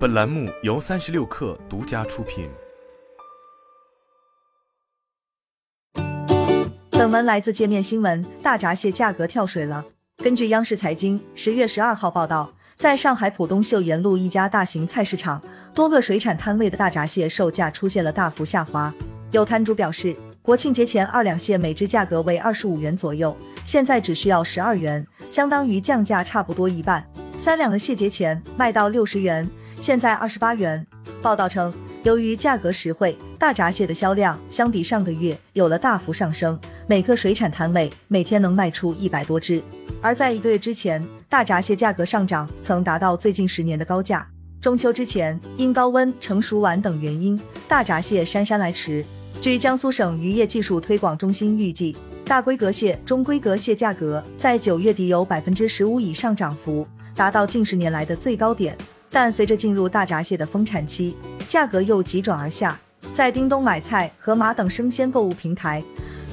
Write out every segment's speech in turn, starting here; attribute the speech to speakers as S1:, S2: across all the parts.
S1: 本栏目由三十六氪独家出品。
S2: 本文来自界面新闻。大闸蟹价格跳水了。根据央视财经十月十二号报道，在上海浦东秀沿路一家大型菜市场，多个水产摊位的大闸蟹售价出现了大幅下滑。有摊主表示，国庆节前二两蟹每只价格为二十五元左右，现在只需要十二元，相当于降价差不多一半。三两的蟹节前卖到六十元，现在二十八元。报道称，由于价格实惠，大闸蟹的销量相比上个月有了大幅上升，每个水产摊位每天能卖出一百多只。而在一个月之前，大闸蟹价格上涨曾达到最近十年的高价。中秋之前，因高温、成熟晚等原因，大闸蟹姗姗来迟。据江苏省渔业技术推广中心预计，大规格蟹、中规格蟹价格在九月底有百分之十五以上涨幅。达到近十年来的最高点，但随着进入大闸蟹的丰产期，价格又急转而下。在叮咚买菜、盒马等生鲜购物平台，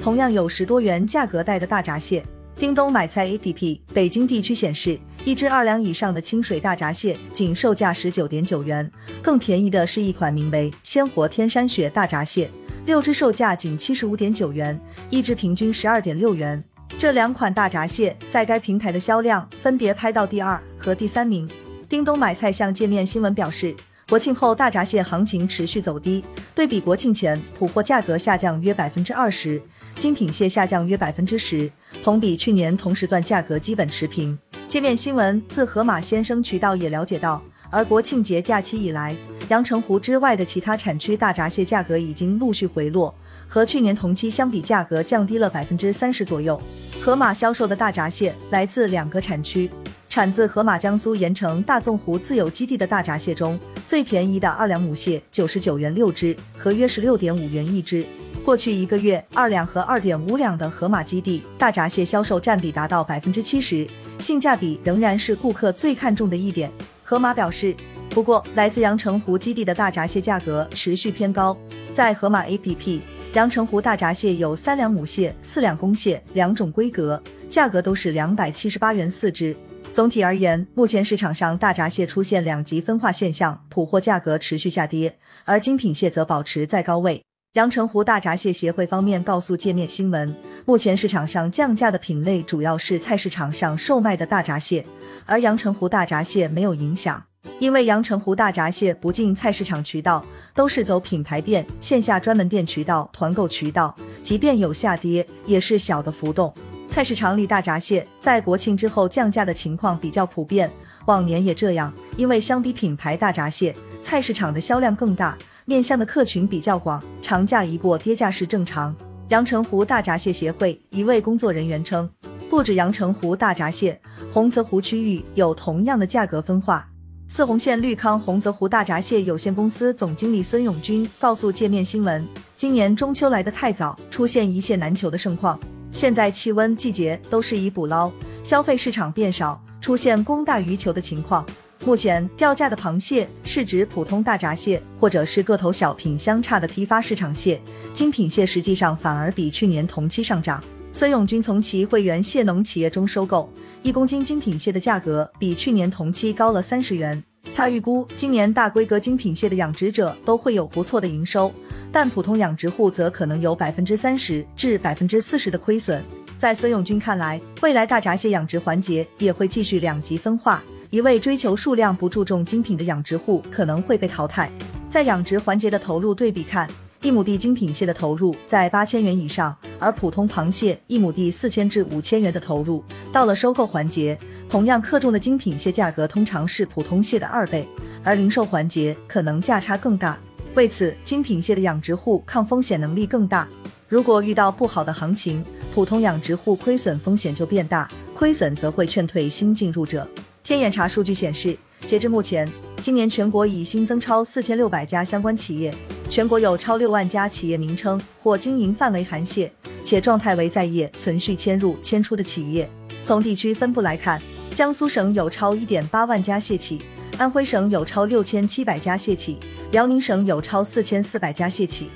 S2: 同样有十多元价格带的大闸蟹。叮咚买菜 APP 北京地区显示，一只二两以上的清水大闸蟹仅售价十九点九元，更便宜的是一款名为“鲜活天山雪”大闸蟹，六只售价仅七十五点九元，一只平均十二点六元。这两款大闸蟹在该平台的销量分别排到第二和第三名。叮咚买菜向界面新闻表示，国庆后大闸蟹行情持续走低，对比国庆前，普货价格下降约百分之二十，精品蟹下降约百分之十，同比去年同时段价格基本持平。界面新闻自河马先生渠道也了解到，而国庆节假期以来，阳澄湖之外的其他产区大闸蟹价格已经陆续回落。和去年同期相比，价格降低了百分之三十左右。河马销售的大闸蟹来自两个产区，产自河马江苏盐城大纵湖自有基地的大闸蟹中，最便宜的二两母蟹九十九元六只，合约十六点五元一只。过去一个月，二两和二点五两的河马基地大闸蟹销售占比达到百分之七十，性价比仍然是顾客最看重的一点。河马表示，不过来自阳澄湖基地的大闸蟹价格持续偏高，在河马 APP。阳澄湖大闸蟹有三两母蟹、四两公蟹两种规格，价格都是两百七十八元四只。总体而言，目前市场上大闸蟹出现两极分化现象，普货价格持续下跌，而精品蟹则保持在高位。阳澄湖大闸蟹协会方面告诉界面新闻，目前市场上降价的品类主要是菜市场上售卖的大闸蟹，而阳澄湖大闸蟹没有影响。因为阳澄湖大闸蟹不进菜市场渠道，都是走品牌店、线下专门店渠道、团购渠道，即便有下跌，也是小的浮动。菜市场里大闸蟹在国庆之后降价的情况比较普遍，往年也这样。因为相比品牌大闸蟹，菜市场的销量更大，面向的客群比较广，长假一过跌价是正常。阳澄湖大闸蟹协会一位工作人员称，不止阳澄湖大闸蟹，洪泽湖区域有同样的价格分化。四洪县绿康洪泽湖大闸蟹有限公司总经理孙永军告诉界面新闻，今年中秋来得太早，出现一蟹难求的盛况。现在气温季节都是以捕捞，消费市场变少，出现供大于求的情况。目前掉价的螃蟹是指普通大闸蟹，或者是个头小、品相差的批发市场蟹。精品蟹实际上反而比去年同期上涨。孙永军从其会员蟹农企业中收购。一公斤精品蟹的价格比去年同期高了三十元。他预估今年大规格精品蟹的养殖者都会有不错的营收，但普通养殖户则可能有百分之三十至百分之四十的亏损。在孙永军看来，未来大闸蟹养殖环节也会继续两极分化，一味追求数量不注重精品的养殖户可能会被淘汰。在养殖环节的投入对比看。一亩地精品蟹的投入在八千元以上，而普通螃蟹一亩地四千至五千元的投入，到了收购环节，同样克重的精品蟹价格通常是普通蟹的二倍，而零售环节可能价差更大。为此，精品蟹的养殖户抗风险能力更大。如果遇到不好的行情，普通养殖户亏损风险就变大，亏损则会劝退新进入者。天眼查数据显示，截至目前，今年全国已新增超四千六百家相关企业。全国有超六万家企业名称或经营范围含蟹，且状态为在业、存续迁入、迁出的企业。从地区分布来看，江苏省有超一点八万家蟹企，安徽省有超六千七百家蟹企，辽宁省有超四千四百家蟹企。